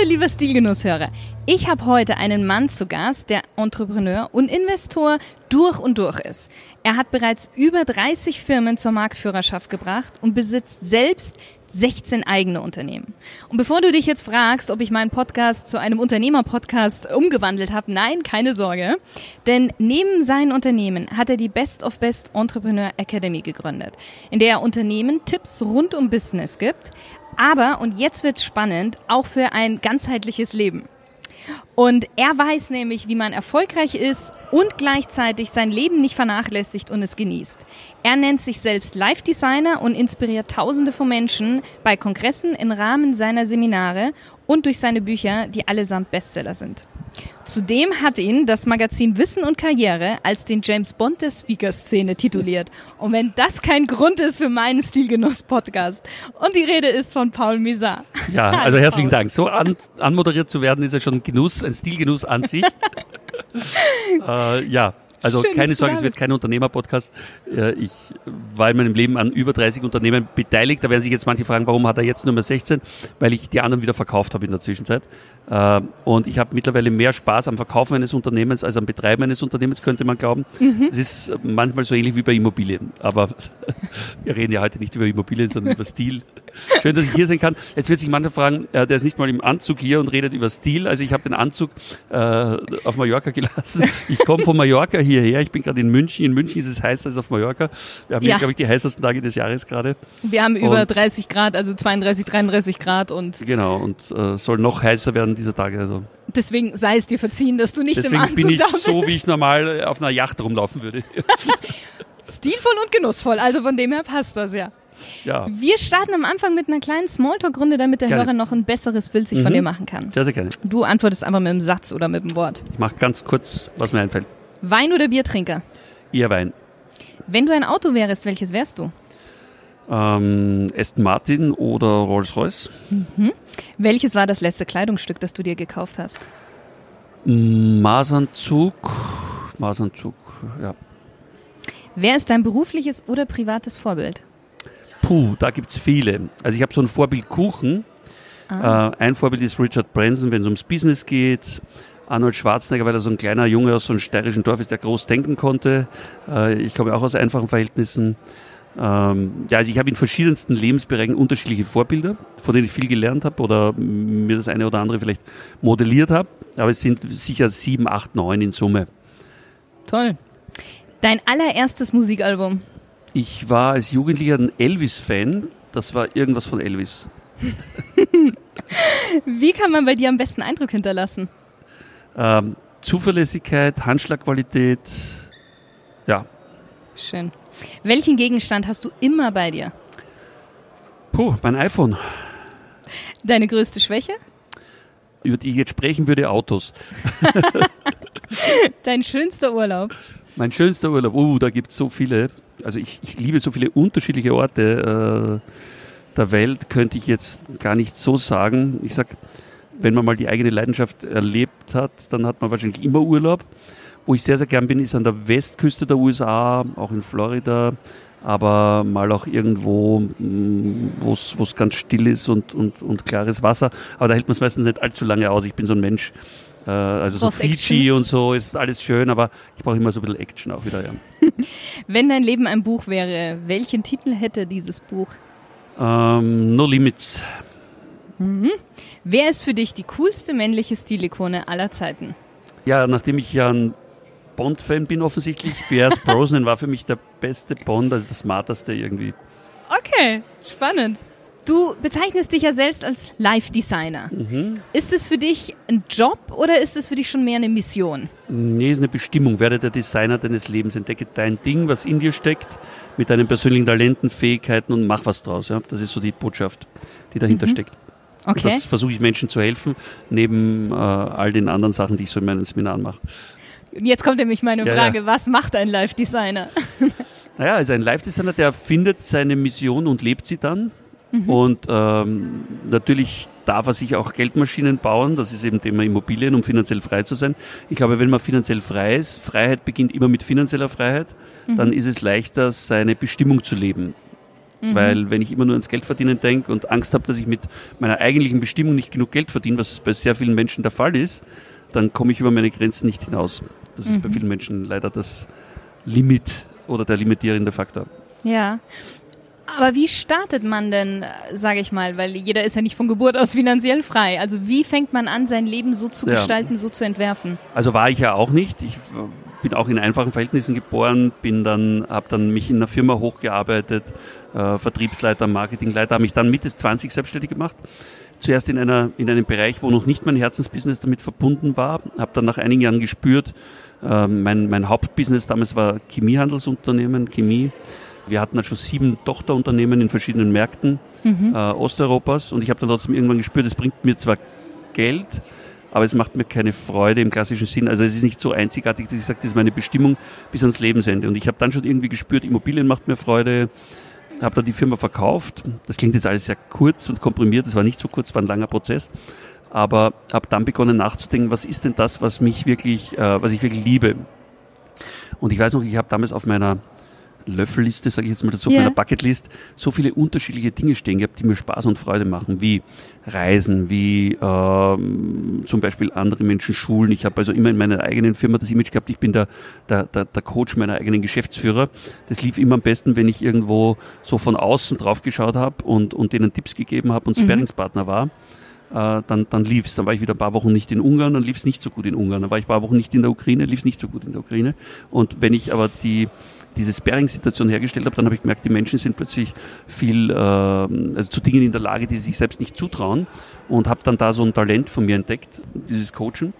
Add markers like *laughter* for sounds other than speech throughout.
Hallo lieber Stilgenusshörer. Ich habe heute einen Mann zu Gast, der Entrepreneur und Investor durch und durch ist. Er hat bereits über 30 Firmen zur Marktführerschaft gebracht und besitzt selbst 16 eigene Unternehmen. Und bevor du dich jetzt fragst, ob ich meinen Podcast zu einem Unternehmer-Podcast umgewandelt habe, nein, keine Sorge. Denn neben seinen Unternehmen hat er die Best of Best Entrepreneur Academy gegründet, in der er Unternehmen Tipps rund um Business gibt, aber, und jetzt wird's spannend, auch für ein ganzheitliches Leben. Und er weiß nämlich, wie man erfolgreich ist und gleichzeitig sein Leben nicht vernachlässigt und es genießt. Er nennt sich selbst Live Designer und inspiriert Tausende von Menschen bei Kongressen im Rahmen seiner Seminare und durch seine Bücher, die allesamt Bestseller sind. Zudem hat ihn das Magazin Wissen und Karriere als den James Bond der Speaker-Szene tituliert. Und wenn das kein Grund ist für meinen Stilgenuss-Podcast. Und die Rede ist von Paul Misar. Ja, also herzlichen Dank. So an, anmoderiert zu werden, ist ja schon ein Genuss, ein Stilgenuss an sich. *laughs* äh, ja, also Schön, keine Sorge, es wird kein Unternehmer-Podcast. Ich war in meinem Leben an über 30 Unternehmen beteiligt. Da werden sich jetzt manche fragen, warum hat er jetzt nur mehr 16? Weil ich die anderen wieder verkauft habe in der Zwischenzeit. Äh, und ich habe mittlerweile mehr Spaß am Verkaufen eines Unternehmens als am Betreiben eines Unternehmens, könnte man glauben. Mhm. Es ist manchmal so ähnlich wie bei Immobilien. Aber *laughs* wir reden ja heute nicht über Immobilien, sondern über Stil. Schön, dass ich hier sein kann. Jetzt wird sich mancher fragen, äh, der ist nicht mal im Anzug hier und redet über Stil. Also ich habe den Anzug auf Mallorca gelassen. Ich komme von Mallorca hierher. Ich bin gerade in München. In München ist es heißer als auf Mallorca. Wir haben ja. hier, glaube ich, die heißesten Tage des Jahres gerade. Wir haben über und 30 Grad, also 32, 33 Grad und. Genau, und äh, soll noch heißer werden dieser Tage. Also. Deswegen sei es dir verziehen, dass du nicht Deswegen im Anzug bin ich so, wie ich normal auf einer Yacht rumlaufen würde. *laughs* Stilvoll und genussvoll, also von dem her passt das ja. Ja. Wir starten am Anfang mit einer kleinen Smalltalk-Runde, damit der gerne. Hörer noch ein besseres Bild sich mhm. von dir machen kann. Sehr, sehr gerne. Du antwortest einfach mit einem Satz oder mit einem Wort. Ich mache ganz kurz, was mir einfällt. Wein oder Biertrinker? Eher Wein. Wenn du ein Auto wärst, welches wärst du? Ähm, Aston Martin oder Rolls-Royce. Mhm. Welches war das letzte Kleidungsstück, das du dir gekauft hast? Maßanzug. Maßanzug, ja. Wer ist dein berufliches oder privates Vorbild? Puh, da gibt es viele. Also ich habe so ein Vorbild Kuchen. Ah. Äh, ein Vorbild ist Richard Branson, wenn es ums Business geht. Arnold Schwarzenegger, weil er so ein kleiner Junge aus so einem steirischen Dorf ist, der groß denken konnte. Äh, ich komme auch aus einfachen Verhältnissen. Ähm, ja, also ich habe in verschiedensten Lebensbereichen unterschiedliche Vorbilder, von denen ich viel gelernt habe oder mir das eine oder andere vielleicht modelliert habe. Aber es sind sicher sieben, acht, neun in Summe. Toll. Dein allererstes Musikalbum? Ich war als Jugendlicher ein Elvis-Fan. Das war irgendwas von Elvis. *laughs* Wie kann man bei dir am besten Eindruck hinterlassen? Ähm, Zuverlässigkeit, Handschlagqualität, ja. Schön. Welchen Gegenstand hast du immer bei dir? Puh, mein iPhone. Deine größte Schwäche? Über die ich jetzt sprechen würde, Autos. *laughs* Dein schönster Urlaub? Mein schönster Urlaub, uh, da gibt es so viele. Also ich, ich, liebe so viele unterschiedliche Orte äh, der Welt, könnte ich jetzt gar nicht so sagen. Ich sag, wenn man mal die eigene Leidenschaft erlebt hat, dann hat man wahrscheinlich immer Urlaub. Wo ich sehr, sehr gern bin, ist an der Westküste der USA, auch in Florida, aber mal auch irgendwo, mm, wo es ganz still ist und, und, und klares Wasser. Aber da hält man es meistens nicht allzu lange aus. Ich bin so ein Mensch, äh, also so Fiji Action? und so ist alles schön, aber ich brauche immer so ein bisschen Action auch wieder. Ja. *laughs* Wenn dein Leben ein Buch wäre, welchen Titel hätte dieses Buch? Ähm, no Limits. Mhm. Wer ist für dich die coolste männliche Stilikone aller Zeiten? Ja, nachdem ich ja ein Bond-Fan bin offensichtlich. Pierce *laughs* Brosnan war für mich der beste Bond, also der smarteste irgendwie. Okay, spannend. Du bezeichnest dich ja selbst als Live-Designer. Mhm. Ist es für dich ein Job oder ist es für dich schon mehr eine Mission? Nee, ist eine Bestimmung. Werde der Designer deines Lebens. Entdecke dein Ding, was in dir steckt, mit deinen persönlichen Talenten, Fähigkeiten und mach was draus. Ja? Das ist so die Botschaft, die dahinter mhm. steckt. Okay. Das versuche ich Menschen zu helfen, neben äh, all den anderen Sachen, die ich so in meinen Seminaren mache. Jetzt kommt nämlich meine ja, Frage, ja. was macht ein Live-Designer? Naja, also ein Live-Designer, der findet seine Mission und lebt sie dann. Mhm. Und ähm, natürlich darf er sich auch Geldmaschinen bauen. Das ist eben Thema Immobilien, um finanziell frei zu sein. Ich glaube, wenn man finanziell frei ist, Freiheit beginnt immer mit finanzieller Freiheit, mhm. dann ist es leichter, seine Bestimmung zu leben. Mhm. Weil wenn ich immer nur ans Geld verdienen denke und Angst habe, dass ich mit meiner eigentlichen Bestimmung nicht genug Geld verdiene, was bei sehr vielen Menschen der Fall ist, dann komme ich über meine Grenzen nicht hinaus. Das ist bei mhm. vielen Menschen leider das Limit oder der limitierende Faktor. Ja. Aber wie startet man denn, sage ich mal, weil jeder ist ja nicht von Geburt aus finanziell frei. Also wie fängt man an, sein Leben so zu ja. gestalten, so zu entwerfen? Also war ich ja auch nicht. Ich bin auch in einfachen Verhältnissen geboren, bin dann, habe dann mich in einer Firma hochgearbeitet, äh, Vertriebsleiter, Marketingleiter, habe mich dann Mitte 20 selbstständig gemacht. Zuerst in, einer, in einem Bereich, wo noch nicht mein Herzensbusiness damit verbunden war, habe dann nach einigen Jahren gespürt, äh, mein, mein Hauptbusiness damals war Chemiehandelsunternehmen, Chemie. Wir hatten dann schon sieben Tochterunternehmen in verschiedenen Märkten mhm. äh, Osteuropas und ich habe dann trotzdem irgendwann gespürt, es bringt mir zwar Geld, aber es macht mir keine Freude im klassischen Sinn. Also es ist nicht so einzigartig, dass ich sage, das ist meine Bestimmung bis ans Lebensende. Und ich habe dann schon irgendwie gespürt, Immobilien macht mir Freude, habe dann die Firma verkauft. Das klingt jetzt alles sehr kurz und komprimiert, das war nicht so kurz, war ein langer Prozess. Aber habe dann begonnen nachzudenken, was ist denn das, was mich wirklich, äh, was ich wirklich liebe. Und ich weiß noch, ich habe damals auf meiner Löffelliste, sage ich jetzt mal dazu, auf yeah. meiner Bucketlist, so viele unterschiedliche Dinge stehen gehabt, die mir Spaß und Freude machen, wie Reisen, wie ähm, zum Beispiel andere Menschen schulen. Ich habe also immer in meiner eigenen Firma das Image gehabt, ich bin der, der, der, der Coach meiner eigenen Geschäftsführer. Das lief immer am besten, wenn ich irgendwo so von außen drauf geschaut habe und, und denen Tipps gegeben habe und mhm. Sparringspartner war äh, dann, dann lief es. Dann war ich wieder ein paar Wochen nicht in Ungarn, dann lief es nicht so gut in Ungarn. Dann war ich ein paar Wochen nicht in der Ukraine, lief es nicht so gut in der Ukraine. Und wenn ich aber die, diese Sparring-Situation hergestellt habe, dann habe ich gemerkt, die Menschen sind plötzlich viel äh, also zu Dingen in der Lage, die sie sich selbst nicht zutrauen und habe dann da so ein Talent von mir entdeckt, dieses Coachen.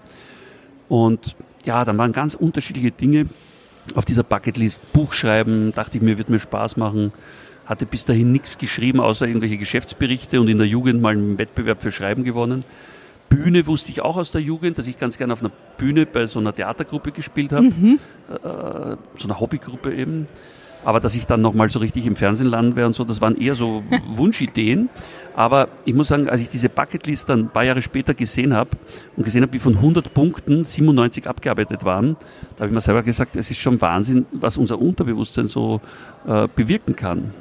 Und ja, dann waren ganz unterschiedliche Dinge auf dieser Bucketlist. Buch schreiben, dachte ich mir, wird mir Spaß machen. Hatte bis dahin nichts geschrieben, außer irgendwelche Geschäftsberichte und in der Jugend mal einen Wettbewerb für Schreiben gewonnen. Bühne wusste ich auch aus der Jugend, dass ich ganz gerne auf einer Bühne bei so einer Theatergruppe gespielt habe, mhm. äh, so einer Hobbygruppe eben. Aber dass ich dann nochmal so richtig im Fernsehen landen wäre und so, das waren eher so *laughs* Wunschideen. Aber ich muss sagen, als ich diese Bucketlist dann ein paar Jahre später gesehen habe und gesehen habe, wie von 100 Punkten 97 abgearbeitet waren, da habe ich mir selber gesagt, es ist schon Wahnsinn, was unser Unterbewusstsein so äh, bewirken kann.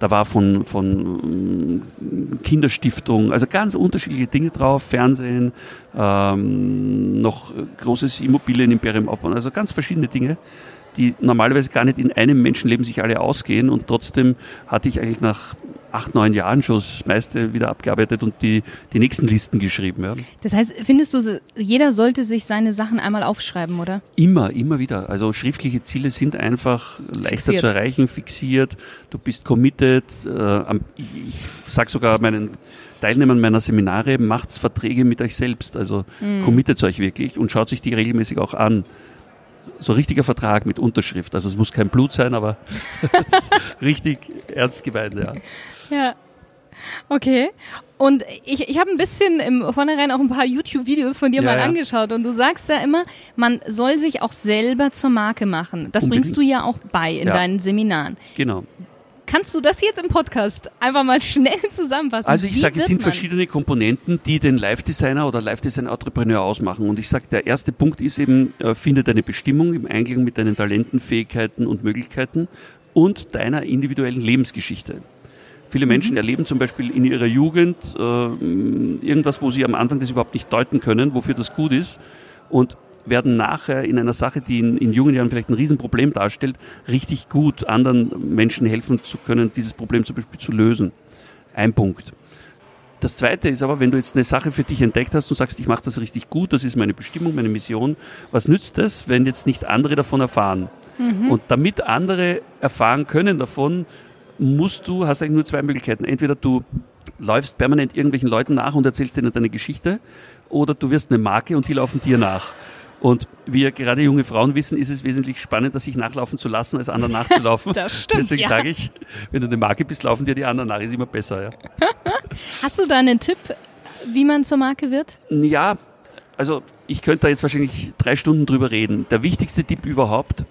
Da war von, von mm, Kinderstiftung, also ganz unterschiedliche Dinge drauf, Fernsehen, ähm, noch großes Immobilienimperium aufbauen, also ganz verschiedene Dinge die normalerweise gar nicht in einem Menschenleben sich alle ausgehen. Und trotzdem hatte ich eigentlich nach acht, neun Jahren schon das meiste wieder abgearbeitet und die, die nächsten Listen geschrieben. Ja. Das heißt, findest du, jeder sollte sich seine Sachen einmal aufschreiben, oder? Immer, immer wieder. Also schriftliche Ziele sind einfach leichter fixiert. zu erreichen, fixiert. Du bist committed. Äh, ich, ich sage sogar meinen Teilnehmern meiner Seminare, macht's Verträge mit euch selbst. Also mm. committet euch wirklich und schaut sich die regelmäßig auch an so richtiger Vertrag mit Unterschrift. Also es muss kein Blut sein, aber *laughs* richtig ernst gemeint, ja. Ja. Okay. Und ich, ich habe ein bisschen im Vornherein auch ein paar YouTube-Videos von dir ja, mal ja. angeschaut und du sagst ja immer, man soll sich auch selber zur Marke machen. Das Unbedingt. bringst du ja auch bei in ja. deinen Seminaren. Genau. Kannst du das jetzt im Podcast einfach mal schnell zusammenfassen? Also ich sage, es sind verschiedene Komponenten, die den Live-Designer oder Live-Design-Entrepreneur ausmachen. Und ich sage, der erste Punkt ist eben, äh, finde deine Bestimmung im Einklang mit deinen Talenten, Fähigkeiten und Möglichkeiten und deiner individuellen Lebensgeschichte. Viele mhm. Menschen erleben zum Beispiel in ihrer Jugend äh, irgendwas, wo sie am Anfang das überhaupt nicht deuten können, wofür das gut ist. Und werden nachher in einer Sache, die in, in jungen Jahren vielleicht ein Riesenproblem darstellt, richtig gut anderen Menschen helfen zu können, dieses Problem zum Beispiel zu lösen. Ein Punkt. Das Zweite ist aber, wenn du jetzt eine Sache für dich entdeckt hast und sagst, ich mache das richtig gut, das ist meine Bestimmung, meine Mission, was nützt das, wenn jetzt nicht andere davon erfahren? Mhm. Und damit andere erfahren können davon, musst du, hast eigentlich nur zwei Möglichkeiten. Entweder du läufst permanent irgendwelchen Leuten nach und erzählst ihnen deine Geschichte, oder du wirst eine Marke und die laufen dir nach. Und wie gerade junge Frauen wissen, ist es wesentlich spannender, sich nachlaufen zu lassen, als anderen nachzulaufen. *laughs* das stimmt. Deswegen ja. sage ich, wenn du eine Marke bist, laufen dir die anderen nach, ist immer besser. Ja. *laughs* Hast du da einen Tipp wie man zur Marke wird? Ja, also ich könnte da jetzt wahrscheinlich drei Stunden drüber reden. Der wichtigste Tipp überhaupt,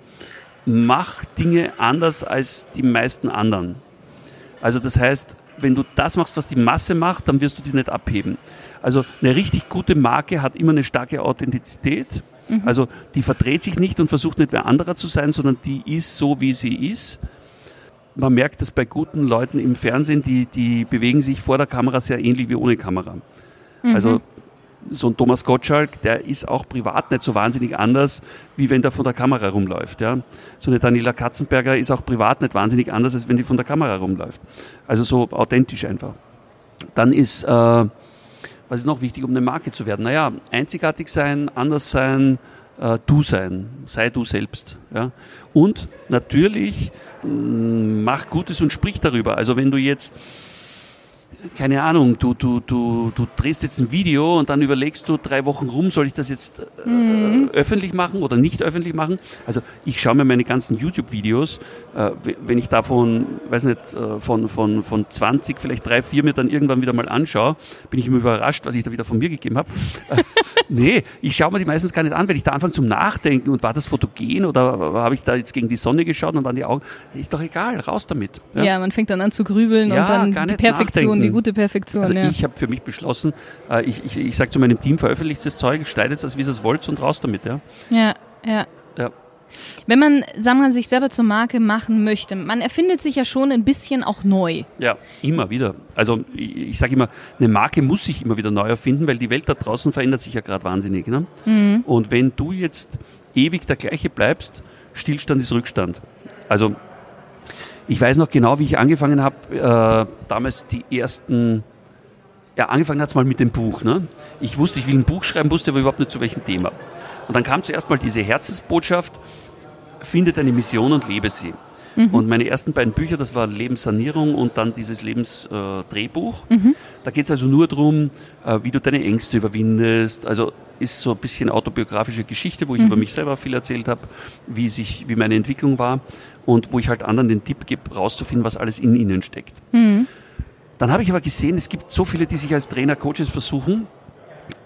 mach Dinge anders als die meisten anderen. Also das heißt, wenn du das machst, was die Masse macht, dann wirst du die nicht abheben. Also eine richtig gute Marke hat immer eine starke Authentizität. Mhm. Also die verdreht sich nicht und versucht nicht wer anderer zu sein, sondern die ist so, wie sie ist. Man merkt das bei guten Leuten im Fernsehen, die, die bewegen sich vor der Kamera sehr ähnlich wie ohne Kamera. Mhm. Also so ein Thomas Gottschalk, der ist auch privat nicht so wahnsinnig anders, wie wenn der von der Kamera rumläuft. Ja. So eine Daniela Katzenberger ist auch privat nicht wahnsinnig anders, als wenn die von der Kamera rumläuft. Also so authentisch einfach. Dann ist, äh, was ist noch wichtig, um eine Marke zu werden? Naja, einzigartig sein, anders sein, äh, du sein, sei du selbst. Ja. Und natürlich mh, mm, mach Gutes und sprich darüber. Also wenn du jetzt keine Ahnung, du, du, du, du drehst jetzt ein Video und dann überlegst du drei Wochen rum, soll ich das jetzt äh, mhm. öffentlich machen oder nicht öffentlich machen? Also ich schaue mir meine ganzen YouTube-Videos, wenn ich davon, weiß nicht, äh, von, von, von 20, vielleicht drei, vier mir dann irgendwann wieder mal anschaue, bin ich immer überrascht, was ich da wieder von mir gegeben habe. *laughs* nee, ich schaue mir die meistens gar nicht an, wenn ich da anfange zum Nachdenken und war das fotogen oder habe ich da jetzt gegen die Sonne geschaut und waren die Augen, ist doch egal, raus damit. Ja, ja man fängt dann an zu grübeln ja, und dann die Perfektion, nachdenken. die gute Perfektion. Also ja. ich habe für mich beschlossen, äh, ich, ich, ich sage zu meinem Team, veröffentlicht das Zeug, schneidet es, wie ihr es wollt und raus damit. Ja, ja. ja. ja. Wenn man, sagen wir, sich selber zur Marke machen möchte, man erfindet sich ja schon ein bisschen auch neu. Ja, immer wieder. Also ich, sage immer, eine Marke muss sich immer wieder neu erfinden, weil die Welt da draußen verändert sich ja gerade wahnsinnig. Ne? Mhm. Und wenn du jetzt ewig der gleiche bleibst, Stillstand ist Rückstand. Also ich weiß noch genau, wie ich angefangen habe, äh, damals die ersten, ja, angefangen hat es mal mit dem Buch. Ne? Ich wusste, ich will ein Buch schreiben, wusste aber überhaupt nicht zu welchem Thema. Und dann kam zuerst mal diese Herzensbotschaft, finde deine Mission und lebe sie. Mhm. Und meine ersten beiden Bücher, das war Lebenssanierung und dann dieses Lebensdrehbuch. Äh, mhm. Da geht es also nur darum, äh, wie du deine Ängste überwindest. Also ist so ein bisschen autobiografische Geschichte, wo ich mhm. über mich selber viel erzählt habe, wie sich, wie meine Entwicklung war und wo ich halt anderen den Tipp gebe, rauszufinden, was alles in ihnen steckt. Mhm. Dann habe ich aber gesehen, es gibt so viele, die sich als Trainer, Coaches versuchen,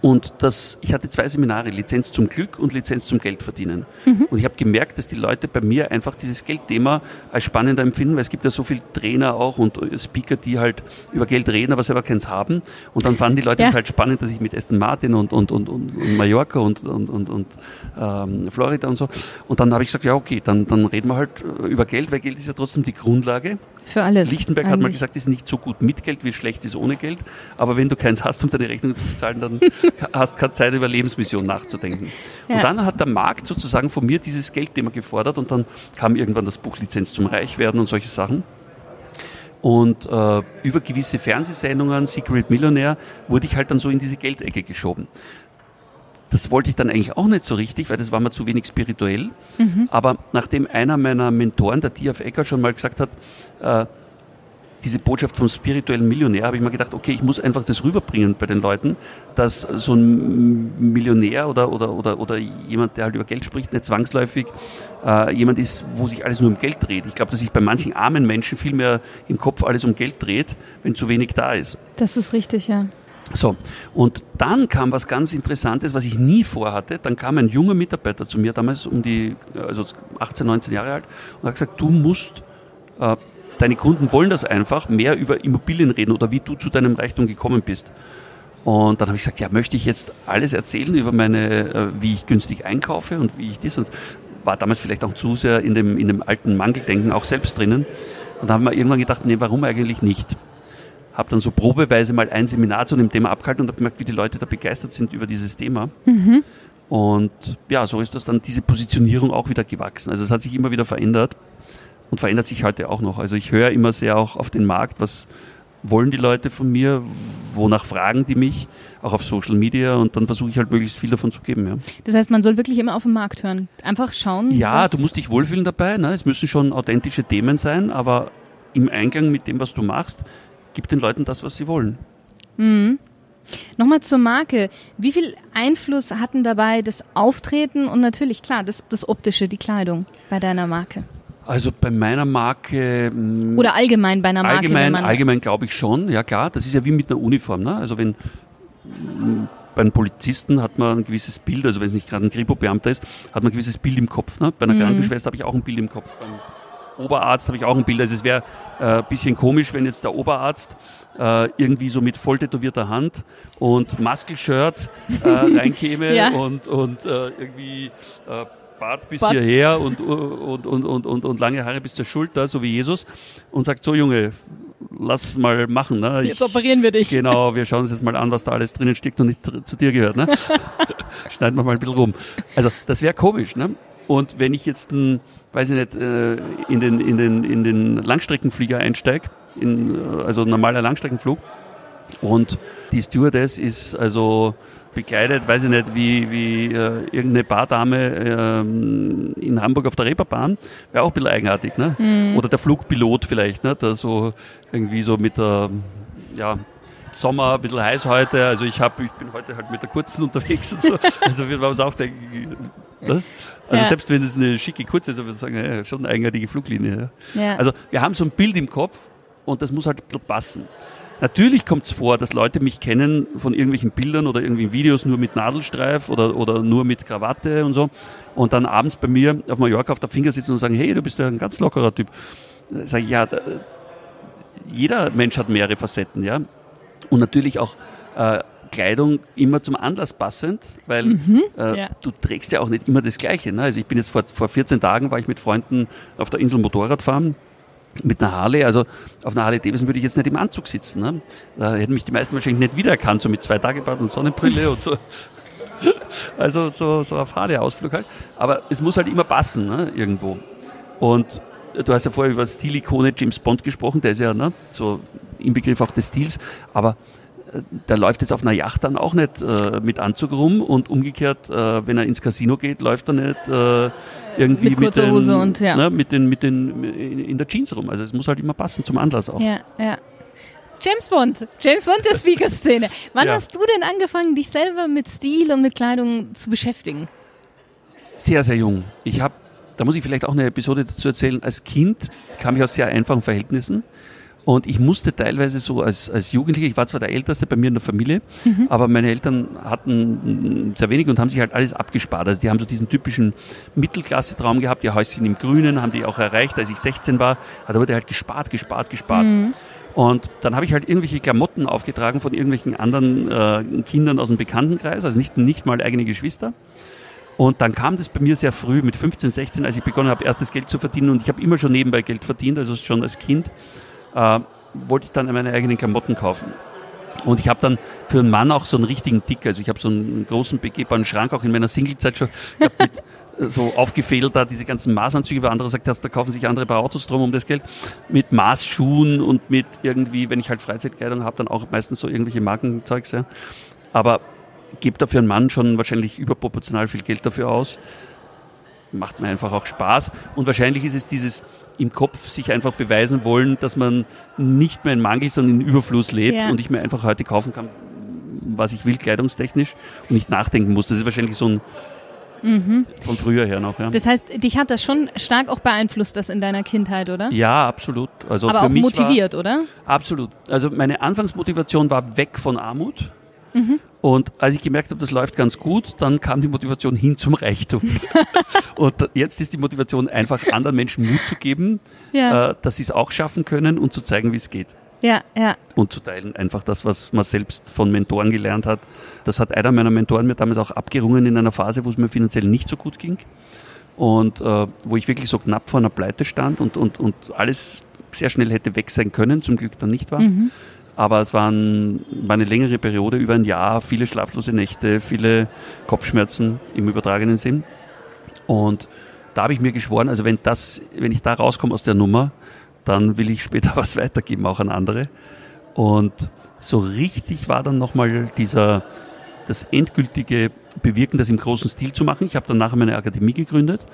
und das, ich hatte zwei Seminare, Lizenz zum Glück und Lizenz zum Geld verdienen. Mhm. Und ich habe gemerkt, dass die Leute bei mir einfach dieses Geldthema als spannender empfinden, weil es gibt ja so viele Trainer auch und Speaker, die halt über Geld reden, aber selber keins haben. Und dann fanden die Leute es ja. halt spannend, dass ich mit Aston Martin und, und, und, und, und Mallorca und, und, und, und ähm, Florida und so. Und dann habe ich gesagt, ja okay, dann, dann reden wir halt über Geld, weil Geld ist ja trotzdem die Grundlage. Für alles. Lichtenberg eigentlich. hat mal gesagt, es ist nicht so gut mit Geld, wie schlecht ist ohne Geld. Aber wenn du keins hast, um deine Rechnung zu bezahlen, dann *laughs* hast keine Zeit, über Lebensmission nachzudenken. Ja. Und dann hat der Markt sozusagen von mir dieses Geldthema gefordert und dann kam irgendwann das Buch Lizenz zum Reichwerden und solche Sachen. Und äh, über gewisse Fernsehsendungen, Secret Millionär, wurde ich halt dann so in diese Geldecke geschoben. Das wollte ich dann eigentlich auch nicht so richtig, weil das war mir zu wenig spirituell. Mhm. Aber nachdem einer meiner Mentoren, der Tiaf Ecker, schon mal gesagt hat, äh, diese Botschaft vom spirituellen Millionär, habe ich mir gedacht, okay, ich muss einfach das rüberbringen bei den Leuten, dass so ein Millionär oder, oder, oder, oder jemand, der halt über Geld spricht, nicht zwangsläufig äh, jemand ist, wo sich alles nur um Geld dreht. Ich glaube, dass sich bei manchen armen Menschen viel mehr im Kopf alles um Geld dreht, wenn zu wenig da ist. Das ist richtig, ja. So, und dann kam was ganz Interessantes, was ich nie vorhatte. Dann kam ein junger Mitarbeiter zu mir, damals um die, also 18, 19 Jahre alt, und hat gesagt, du musst äh, deine Kunden wollen das einfach, mehr über Immobilien reden oder wie du zu deinem Reichtum gekommen bist. Und dann habe ich gesagt, ja, möchte ich jetzt alles erzählen über meine, äh, wie ich günstig einkaufe und wie ich das und war damals vielleicht auch zu sehr in dem, in dem alten Mangeldenken auch selbst drinnen. Und da haben wir irgendwann gedacht, nee, warum eigentlich nicht? Habe dann so probeweise mal ein Seminar zu dem Thema abgehalten und habe gemerkt, wie die Leute da begeistert sind über dieses Thema. Mhm. Und ja, so ist das dann diese Positionierung auch wieder gewachsen. Also es hat sich immer wieder verändert und verändert sich heute auch noch. Also ich höre immer sehr auch auf den Markt, was wollen die Leute von mir, wonach fragen die mich, auch auf Social Media und dann versuche ich halt möglichst viel davon zu geben. Ja. Das heißt, man soll wirklich immer auf den Markt hören, einfach schauen. Ja, du musst dich wohlfühlen dabei. Ne? Es müssen schon authentische Themen sein, aber im Einklang mit dem, was du machst, gib den Leuten das, was sie wollen. Mhm. Nochmal zur Marke. Wie viel Einfluss hatten dabei das Auftreten und natürlich, klar, das, das Optische, die Kleidung bei deiner Marke? Also bei meiner Marke. Mm, Oder allgemein bei einer Marke? Allgemein, allgemein glaube ich schon, ja klar. Das ist ja wie mit einer Uniform. Ne? Also wenn bei einem Polizisten hat man ein gewisses Bild, also wenn es nicht gerade ein Kripo-Beamter ist, hat man ein gewisses Bild im Kopf. Ne? Bei einer mhm. Krankenschwester habe ich auch ein Bild im Kopf. Beim Oberarzt habe ich auch ein Bild. Also es wäre äh, ein bisschen komisch, wenn jetzt der Oberarzt äh, irgendwie so mit voll tätowierter Hand und Muskelshirt äh, *laughs* reinkäme ja. und, und äh, irgendwie äh, Bart bis Bart. hierher und, und, und, und, und, und lange Haare bis zur Schulter, so wie Jesus, und sagt, so Junge, lass mal machen. Ne? Ich, jetzt operieren wir dich. Genau, wir schauen uns jetzt mal an, was da alles drinnen steckt und nicht zu dir gehört. Ne? *laughs* Schneiden wir mal ein bisschen rum. Also das wäre komisch. Ne? Und wenn ich jetzt, ein, weiß ich nicht, äh, in den, in den, in den Langstreckenflieger einsteige, in, äh, also ein normaler Langstreckenflug, und die Stewardess ist also bekleidet, weiß ich nicht, wie, wie äh, irgendeine Bardame äh, in Hamburg auf der Reeperbahn, wäre auch ein bisschen eigenartig, ne? Mhm. Oder der Flugpilot vielleicht, ne? Der so irgendwie so mit der, ja, Sommer, ein bisschen heiß heute, also ich habe, ich bin heute halt mit der kurzen *laughs* unterwegs und so, also wird man uns auch denken, ne? Also ja. selbst wenn es eine schicke kurze ist, würde ich sagen, ja, schon eine eigenartige Fluglinie. Ja. Also wir haben so ein Bild im Kopf und das muss halt passen. Natürlich kommt es vor, dass Leute mich kennen von irgendwelchen Bildern oder irgendwelchen Videos nur mit Nadelstreif oder, oder nur mit Krawatte und so und dann abends bei mir auf Mallorca auf der Finger sitzen und sagen, hey, du bist ja ein ganz lockerer Typ. Sag ich, ja, jeder Mensch hat mehrere Facetten, ja. Und natürlich auch äh, Kleidung immer zum Anlass passend, weil mhm, äh, ja. du trägst ja auch nicht immer das Gleiche. Ne? Also ich bin jetzt vor, vor 14 Tagen war ich mit Freunden auf der Insel Motorrad fahren mit einer Harley, also auf einer Harley Davidson würde ich jetzt nicht im Anzug sitzen. Ne? Da hätten mich die meisten wahrscheinlich nicht wiedererkannt, so mit zwei Tagebart und Sonnenbrille und so. *laughs* Also so, so auf Harley-Ausflug halt. Aber es muss halt immer passen, ne? irgendwo. Und du hast ja vorher über Stilikone James Bond gesprochen, der ist ja ne, so im Begriff auch des Stils, aber der läuft jetzt auf einer Yacht dann auch nicht äh, mit Anzug rum und umgekehrt, äh, wenn er ins Casino geht, läuft er nicht äh, irgendwie mit, mit, den, Hose und, ja. ne, mit den, mit den, in der Jeans rum. Also es muss halt immer passen zum Anlass auch. Ja, ja. James Bond, James Bond der Speaker-Szene. Wann ja. hast du denn angefangen, dich selber mit Stil und mit Kleidung zu beschäftigen? Sehr, sehr jung. Ich habe, da muss ich vielleicht auch eine Episode dazu erzählen, als Kind kam ich aus sehr einfachen Verhältnissen und ich musste teilweise so als, als Jugendlicher, ich war zwar der Älteste bei mir in der Familie, mhm. aber meine Eltern hatten sehr wenig und haben sich halt alles abgespart. Also die haben so diesen typischen Mittelklasse-Traum gehabt, ihr Häuschen im Grünen, haben die auch erreicht, als ich 16 war. Da wurde halt gespart, gespart, gespart. Mhm. Und dann habe ich halt irgendwelche Klamotten aufgetragen von irgendwelchen anderen äh, Kindern aus dem Bekanntenkreis, also nicht, nicht mal eigene Geschwister. Und dann kam das bei mir sehr früh, mit 15, 16, als ich begonnen habe, erstes Geld zu verdienen. Und ich habe immer schon nebenbei Geld verdient, also schon als Kind äh, wollte ich dann meine eigenen Klamotten kaufen. Und ich habe dann für einen Mann auch so einen richtigen Dick, also ich habe so einen großen begehbaren Schrank auch in meiner Singlezeit schon *laughs* mit so aufgefädelt da diese ganzen Maßanzüge, weil andere sagt, da kaufen sich andere bei Autos drum um das Geld, mit Maßschuhen und mit irgendwie, wenn ich halt Freizeitkleidung habe, dann auch meistens so irgendwelche Markenzeugs, ja. Aber gebe dafür einen Mann schon wahrscheinlich überproportional viel Geld dafür aus. Macht mir einfach auch Spaß. Und wahrscheinlich ist es dieses im Kopf sich einfach beweisen wollen, dass man nicht mehr in Mangel, sondern in Überfluss lebt ja. und ich mir einfach heute kaufen kann, was ich will, kleidungstechnisch und nicht nachdenken muss. Das ist wahrscheinlich so ein Mhm. Von früher her noch, ja. Das heißt, dich hat das schon stark auch beeinflusst, das in deiner Kindheit, oder? Ja, absolut. Also Aber für auch mich motiviert, war, oder? Absolut. Also meine Anfangsmotivation war weg von Armut. Mhm. Und als ich gemerkt habe, das läuft ganz gut, dann kam die Motivation hin zum Reichtum. *laughs* und jetzt ist die Motivation einfach anderen Menschen Mut zu geben, ja. äh, dass sie es auch schaffen können und zu zeigen, wie es geht. Ja, ja. Und zu teilen einfach das, was man selbst von Mentoren gelernt hat. Das hat einer meiner Mentoren mir damals auch abgerungen in einer Phase, wo es mir finanziell nicht so gut ging. Und äh, wo ich wirklich so knapp vor einer Pleite stand und, und, und alles sehr schnell hätte weg sein können, zum Glück dann nicht war. Mhm. Aber es waren, war eine längere Periode, über ein Jahr, viele schlaflose Nächte, viele Kopfschmerzen im übertragenen Sinn. Und da habe ich mir geschworen, also wenn das, wenn ich da rauskomme aus der Nummer, dann will ich später *laughs* was weitergeben, auch an andere. Und so richtig war dann nochmal dieser, das endgültige Bewirken, das im großen Stil zu machen. Ich habe dann nachher meine Akademie gegründet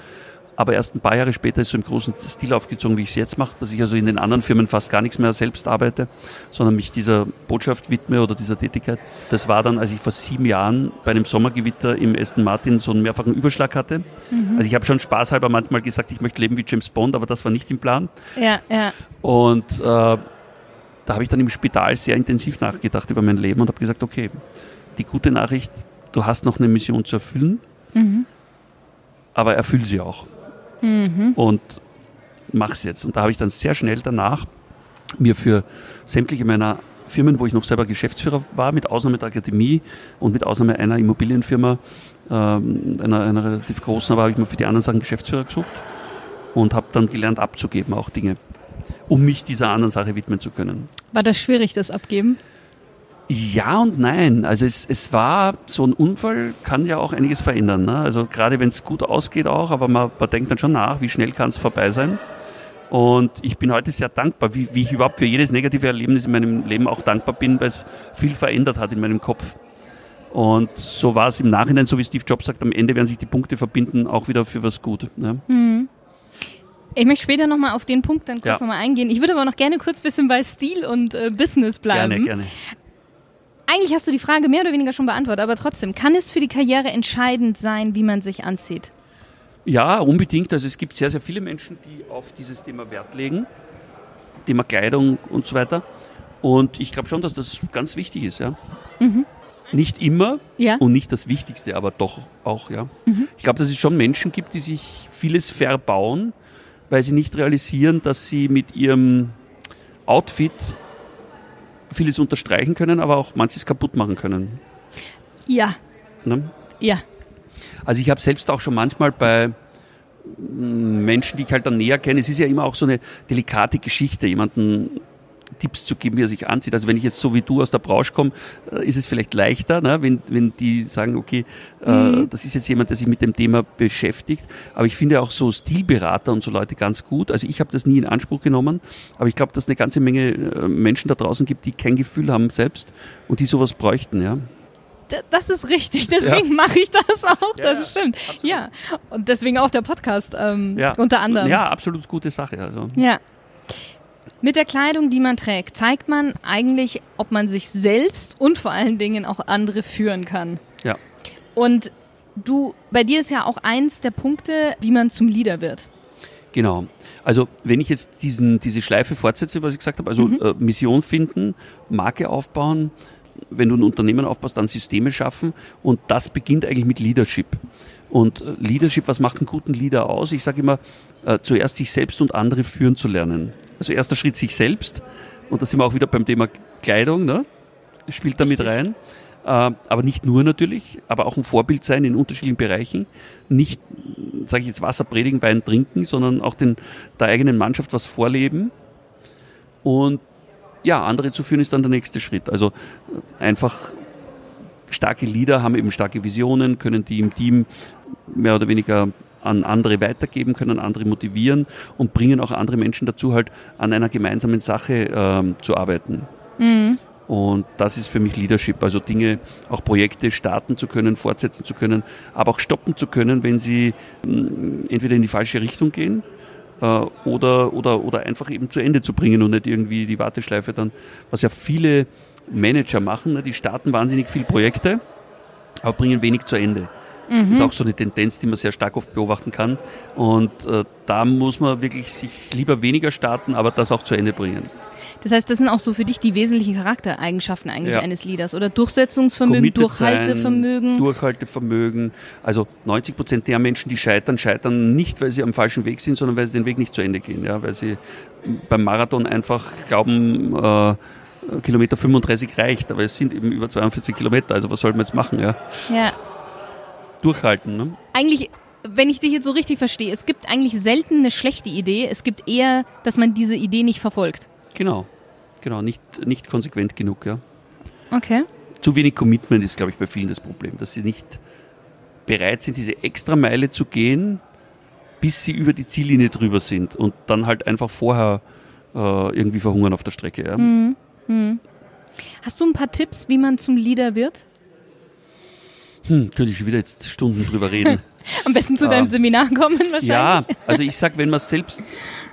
aber erst ein paar Jahre später ist so im großen Stil aufgezogen, wie ich es jetzt mache, dass ich also in den anderen Firmen fast gar nichts mehr selbst arbeite, sondern mich dieser Botschaft widme oder dieser Tätigkeit. Das war dann, als ich vor sieben Jahren bei einem Sommergewitter im Aston Martin so einen mehrfachen Überschlag hatte. Mhm. Also ich habe schon spaßhalber manchmal gesagt, ich möchte leben wie James Bond, aber das war nicht im Plan. Ja, ja. Und äh, da habe ich dann im Spital sehr intensiv nachgedacht über mein Leben und habe gesagt, okay, die gute Nachricht, du hast noch eine Mission zu erfüllen, mhm. aber erfüll sie auch. Mhm. Und mach's jetzt. Und da habe ich dann sehr schnell danach mir für sämtliche meiner Firmen, wo ich noch selber Geschäftsführer war, mit Ausnahme der Akademie und mit Ausnahme einer Immobilienfirma, ähm, einer, einer relativ großen, aber habe ich mir für die anderen Sachen Geschäftsführer gesucht und habe dann gelernt abzugeben auch Dinge, um mich dieser anderen Sache widmen zu können. War das schwierig, das Abgeben? Ja und nein. Also es, es war, so ein Unfall kann ja auch einiges verändern. Ne? Also gerade wenn es gut ausgeht auch, aber man, man denkt dann schon nach, wie schnell kann es vorbei sein. Und ich bin heute sehr dankbar, wie, wie ich überhaupt für jedes negative Erlebnis in meinem Leben auch dankbar bin, weil es viel verändert hat in meinem Kopf. Und so war es im Nachhinein, so wie Steve Jobs sagt, am Ende werden sich die Punkte verbinden, auch wieder für was gut. Ne? Mhm. Ich möchte später nochmal auf den Punkt dann kurz ja. nochmal eingehen. Ich würde aber noch gerne kurz ein bisschen bei Stil und äh, Business bleiben. Gerne, gerne. Eigentlich hast du die Frage mehr oder weniger schon beantwortet, aber trotzdem, kann es für die Karriere entscheidend sein, wie man sich anzieht? Ja, unbedingt. Also es gibt sehr, sehr viele Menschen, die auf dieses Thema Wert legen, Thema Kleidung und so weiter. Und ich glaube schon, dass das ganz wichtig ist, ja. Mhm. Nicht immer ja. und nicht das Wichtigste, aber doch auch, ja. Mhm. Ich glaube, dass es schon Menschen gibt, die sich vieles verbauen, weil sie nicht realisieren, dass sie mit ihrem Outfit vieles unterstreichen können, aber auch manches kaputt machen können. Ja. Ne? Ja. Also ich habe selbst auch schon manchmal bei Menschen, die ich halt dann näher kenne, es ist ja immer auch so eine delikate Geschichte, jemanden Tipps zu geben, wie er sich anzieht. Also wenn ich jetzt so wie du aus der Branche komme, äh, ist es vielleicht leichter, ne? wenn, wenn die sagen, okay, äh, mhm. das ist jetzt jemand, der sich mit dem Thema beschäftigt. Aber ich finde auch so Stilberater und so Leute ganz gut. Also ich habe das nie in Anspruch genommen, aber ich glaube, dass es eine ganze Menge äh, Menschen da draußen gibt, die kein Gefühl haben selbst und die sowas bräuchten, ja. Das ist richtig, *laughs* deswegen ja. mache ich das auch, ja, das stimmt. Absolut. Ja, und deswegen auch der Podcast ähm, ja. unter anderem. Ja, absolut gute Sache. Also. Ja. Mit der Kleidung, die man trägt, zeigt man eigentlich, ob man sich selbst und vor allen Dingen auch andere führen kann. Ja. Und du, bei dir ist ja auch eins der Punkte, wie man zum Leader wird. Genau. Also wenn ich jetzt diesen, diese Schleife fortsetze, was ich gesagt habe, also mhm. äh, Mission finden, Marke aufbauen, wenn du ein Unternehmen aufbaust, dann Systeme schaffen und das beginnt eigentlich mit Leadership. Und äh, Leadership, was macht einen guten Leader aus? Ich sage immer, äh, zuerst sich selbst und andere führen zu lernen. Also erster Schritt sich selbst. Und da sind wir auch wieder beim Thema Kleidung, ne? spielt da mit rein. Äh, aber nicht nur natürlich, aber auch ein Vorbild sein in unterschiedlichen Bereichen. Nicht, sage ich jetzt, Wasser predigen, Wein trinken, sondern auch den, der eigenen Mannschaft was vorleben. Und ja, andere zu führen ist dann der nächste Schritt. Also äh, einfach starke Leader haben eben starke Visionen, können die im Team mehr oder weniger an andere weitergeben, können andere motivieren und bringen auch andere Menschen dazu, halt an einer gemeinsamen Sache ähm, zu arbeiten. Mhm. Und das ist für mich Leadership, also Dinge, auch Projekte starten zu können, fortsetzen zu können, aber auch stoppen zu können, wenn sie mh, mm, entweder in die falsche Richtung gehen äh, oder, oder, oder einfach eben zu Ende zu bringen und nicht irgendwie die Warteschleife dann, was ja viele Manager machen, ne, die starten wahnsinnig viele Projekte, aber bringen wenig zu Ende. Mhm. Das ist auch so eine Tendenz, die man sehr stark oft beobachten kann. Und äh, da muss man wirklich sich lieber weniger starten, aber das auch zu Ende bringen. Das heißt, das sind auch so für dich die wesentlichen Charaktereigenschaften eigentlich ja. eines Leaders oder Durchsetzungsvermögen, Committed Durchhaltevermögen. Sein, Durchhaltevermögen. Also 90 Prozent der Menschen, die scheitern, scheitern nicht, weil sie am falschen Weg sind, sondern weil sie den Weg nicht zu Ende gehen. Ja, weil sie beim Marathon einfach glauben, äh, Kilometer 35 reicht, aber es sind eben über 42 Kilometer. Also was soll man jetzt machen? Ja. ja durchhalten. Ne? Eigentlich, wenn ich dich jetzt so richtig verstehe, es gibt eigentlich selten eine schlechte Idee. Es gibt eher, dass man diese Idee nicht verfolgt. Genau, genau, nicht, nicht konsequent genug, ja. Okay. Zu wenig Commitment ist, glaube ich, bei vielen das Problem, dass sie nicht bereit sind, diese Extrameile zu gehen, bis sie über die Ziellinie drüber sind und dann halt einfach vorher äh, irgendwie verhungern auf der Strecke. Ja. Mhm. Mhm. Hast du ein paar Tipps, wie man zum Leader wird? Hm, könnte ich wieder jetzt Stunden drüber reden. *laughs* Am besten zu deinem ähm, Seminar kommen wahrscheinlich. Ja, also ich sag, wenn man selbst,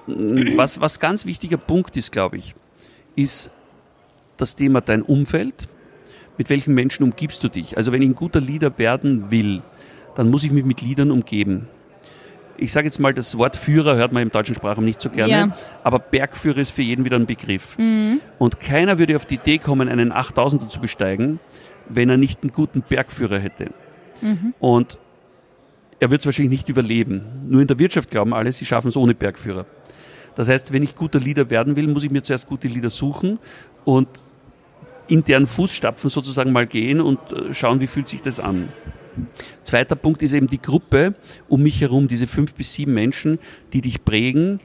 was, was ganz wichtiger Punkt ist, glaube ich, ist das Thema dein Umfeld. Mit welchen Menschen umgibst du dich? Also wenn ich ein guter Leader werden will, dann muss ich mich mit Leadern umgeben. Ich sage jetzt mal, das Wort Führer hört man im deutschen Sprachraum nicht so gerne, ja. aber Bergführer ist für jeden wieder ein Begriff. Mhm. Und keiner würde auf die Idee kommen, einen 8000er zu besteigen, wenn er nicht einen guten Bergführer hätte. Mhm. Und er wird es wahrscheinlich nicht überleben. Nur in der Wirtschaft glauben alle, sie schaffen es ohne Bergführer. Das heißt, wenn ich guter Leader werden will, muss ich mir zuerst gute Leader suchen und in deren Fußstapfen sozusagen mal gehen und äh, schauen, wie fühlt sich das an. Zweiter Punkt ist eben die Gruppe um mich herum, diese fünf bis sieben Menschen, die dich prägen.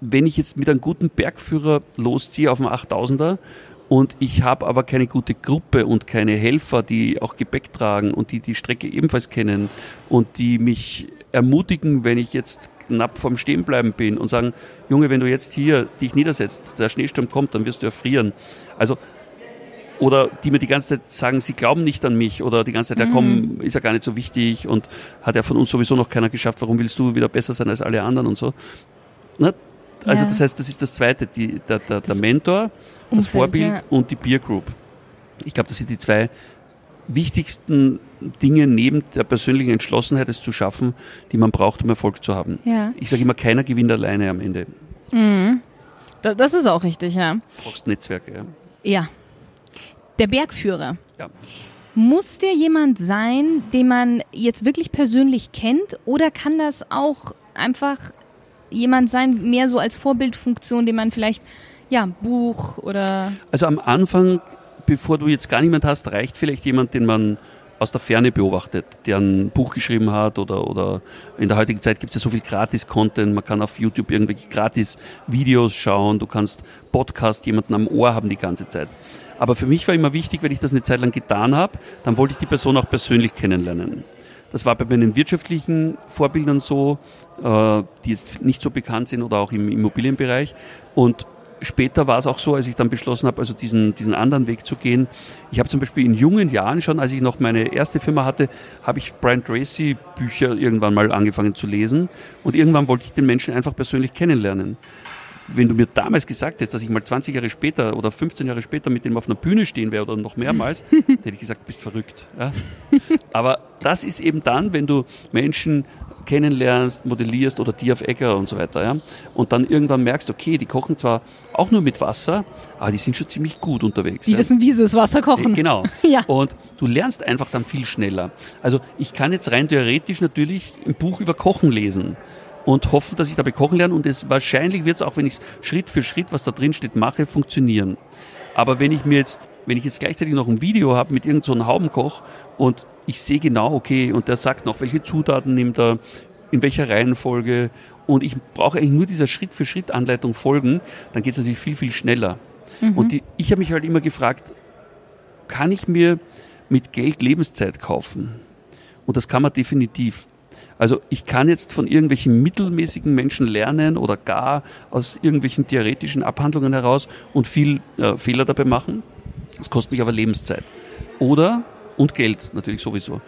Wenn ich jetzt mit einem guten Bergführer losziehe auf dem 8000er und ich habe aber keine gute Gruppe und keine Helfer, die auch Gepäck tragen und die die Strecke ebenfalls kennen und die mich ermutigen, wenn ich jetzt knapp vorm Stehenbleiben bin und sagen, Junge, wenn du jetzt hier dich niedersetzt, der Schneesturm kommt, dann wirst du erfrieren. Also oder die mir die ganze Zeit sagen, sie glauben nicht an mich oder die ganze Zeit, ja komm, mhm. ist ja gar nicht so wichtig und hat ja von uns sowieso noch keiner geschafft, warum willst du wieder besser sein als alle anderen und so. Ne? Also ja. das heißt, das ist das Zweite, die, der, der, der Mentor, das Umfeld, Vorbild ja. und die Peer Group. Ich glaube, das sind die zwei wichtigsten Dinge neben der persönlichen Entschlossenheit, es zu schaffen, die man braucht, um Erfolg zu haben. Ja. Ich sage immer, keiner gewinnt alleine am Ende. Mhm. Das ist auch richtig, ja. Du brauchst Netzwerke, ja. Ja. Der Bergführer. Ja. Muss der jemand sein, den man jetzt wirklich persönlich kennt, oder kann das auch einfach jemand sein, mehr so als Vorbildfunktion, den man vielleicht, ja, Buch oder. Also am Anfang bevor du jetzt gar niemand hast, reicht vielleicht jemand, den man aus der Ferne beobachtet, der ein Buch geschrieben hat oder, oder in der heutigen Zeit gibt es ja so viel Gratis-Content, man kann auf YouTube irgendwelche Gratis-Videos schauen, du kannst Podcast jemanden am Ohr haben die ganze Zeit. Aber für mich war immer wichtig, wenn ich das eine Zeit lang getan habe, dann wollte ich die Person auch persönlich kennenlernen. Das war bei meinen wirtschaftlichen Vorbildern so, äh, die jetzt nicht so bekannt sind oder auch im Immobilienbereich. Und später war es auch so, als ich dann beschlossen habe, also diesen, diesen anderen Weg zu gehen. Ich habe zum Beispiel in jungen Jahren schon, als ich noch meine erste Firma hatte, habe ich Brian Tracy Bücher irgendwann mal angefangen zu lesen und irgendwann wollte ich den Menschen einfach persönlich kennenlernen. Wenn du mir damals gesagt hättest, dass ich mal 20 Jahre später oder 15 Jahre später mit dem auf einer Bühne stehen werde oder noch mehrmals, *laughs* hätte ich gesagt, bist verrückt. Ja? Aber das ist eben dann, wenn du Menschen kennenlernst, modellierst oder die auf Äcker und so weiter. Ja? Und dann irgendwann merkst, okay, die kochen zwar auch nur mit Wasser, aber die sind schon ziemlich gut unterwegs. Die ja? wissen, wie sie das Wasser kochen. Genau. *laughs* ja. Und du lernst einfach dann viel schneller. Also ich kann jetzt rein theoretisch natürlich ein Buch über Kochen lesen und hoffen, dass ich dabei kochen lerne und es wahrscheinlich wird es auch, wenn ich Schritt für Schritt, was da drin steht, mache, funktionieren. Aber wenn ich mir jetzt, wenn ich jetzt gleichzeitig noch ein Video habe mit irgendeinem so Haubenkoch und ich sehe genau, okay, und der sagt noch, welche Zutaten nimmt er, in welcher Reihenfolge und ich brauche eigentlich nur dieser Schritt für Schritt Anleitung folgen, dann geht es natürlich viel, viel schneller. Mhm. Und die, ich habe mich halt immer gefragt, kann ich mir mit Geld Lebenszeit kaufen? Und das kann man definitiv. Also ich kann jetzt von irgendwelchen mittelmäßigen Menschen lernen oder gar aus irgendwelchen theoretischen Abhandlungen heraus und viel äh, Fehler dabei machen. Das kostet mich aber Lebenszeit. Oder, und Geld natürlich sowieso.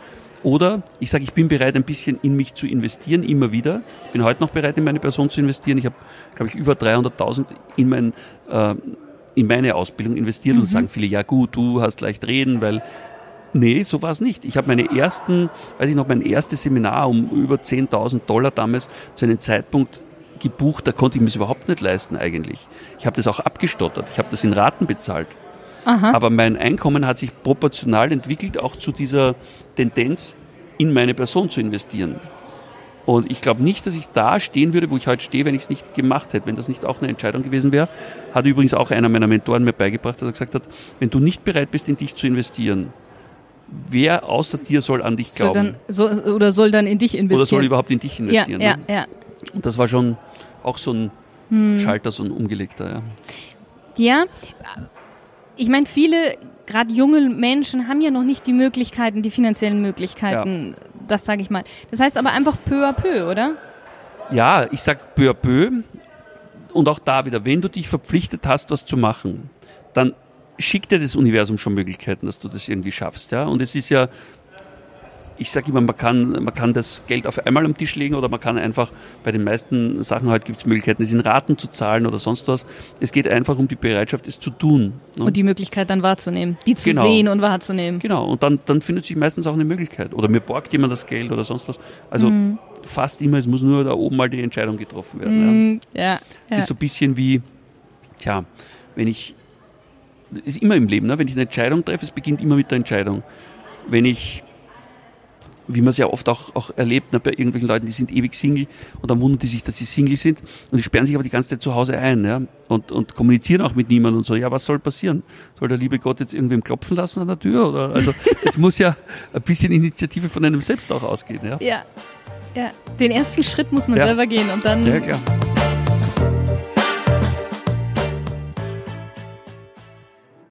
Oder ich sage, ich bin bereit, ein bisschen in mich zu investieren, immer wieder. Ich bin heute noch bereit, in meine Person zu investieren. Ich habe, glaube ich, über 300.000 in, mein, äh, in meine Ausbildung investiert mhm. und sagen viele, ja gut, du hast leicht reden, weil Nee, so war es nicht. Ich habe meine ersten, weiß ich noch, mein erstes Seminar um über 10.000 Dollar damals zu einem Zeitpunkt gebucht, da konnte ich mir es überhaupt nicht leisten eigentlich. Ich habe das auch abgestottert. Ich habe das in Raten bezahlt. Aha. Aber mein Einkommen hat sich proportional entwickelt, auch zu dieser Tendenz, in meine Person zu investieren. Und ich glaube nicht, dass ich da stehen würde, wo ich heute stehe, wenn ich es nicht gemacht hätte, wenn das nicht auch eine Entscheidung gewesen wäre. Hat übrigens auch einer meiner Mentoren mir beigebracht, dass er gesagt hat, wenn du nicht bereit bist, in dich zu investieren, wer außer dir soll an dich glauben? Soll dann, so, oder soll dann in dich investieren? Oder soll überhaupt in dich investieren? Ja, ja, ja. Und das war schon auch so ein hm. Schalter, so ein umgelegter. Ja, ja ich meine, viele, gerade junge Menschen, haben ja noch nicht die Möglichkeiten, die finanziellen Möglichkeiten, ja. das sage ich mal. Das heißt aber einfach peu à peu, oder? Ja, ich sage peu à peu. Und auch da wieder, wenn du dich verpflichtet hast, das zu machen, dann schickt dir das Universum schon Möglichkeiten, dass du das irgendwie schaffst. Ja? Und es ist ja ich sage immer, man kann, man kann das Geld auf einmal am Tisch legen oder man kann einfach, bei den meisten Sachen heute gibt es Möglichkeiten, es in Raten zu zahlen oder sonst was. Es geht einfach um die Bereitschaft, es zu tun. Ne? Und die Möglichkeit dann wahrzunehmen, die zu genau. sehen und wahrzunehmen. Genau, und dann, dann findet sich meistens auch eine Möglichkeit. Oder mir borgt jemand das Geld oder sonst was. Also mhm. fast immer, es muss nur da oben mal die Entscheidung getroffen werden. Mhm. Ja. ja. Es ist so ein bisschen wie, tja, wenn ich ist immer im Leben, ne? wenn ich eine Entscheidung treffe, es beginnt immer mit der Entscheidung. Wenn ich wie man es ja oft auch, auch erlebt ne, bei irgendwelchen Leuten, die sind ewig Single und dann wundern die sich, dass sie Single sind und die sperren sich aber die ganze Zeit zu Hause ein ja, und, und kommunizieren auch mit niemandem und so. Ja, was soll passieren? Soll der liebe Gott jetzt irgendwem klopfen lassen an der Tür? Oder? Also *laughs* es muss ja ein bisschen Initiative von einem selbst auch ausgehen. Ja, ja. ja. den ersten Schritt muss man ja. selber gehen und dann... Ja, klar.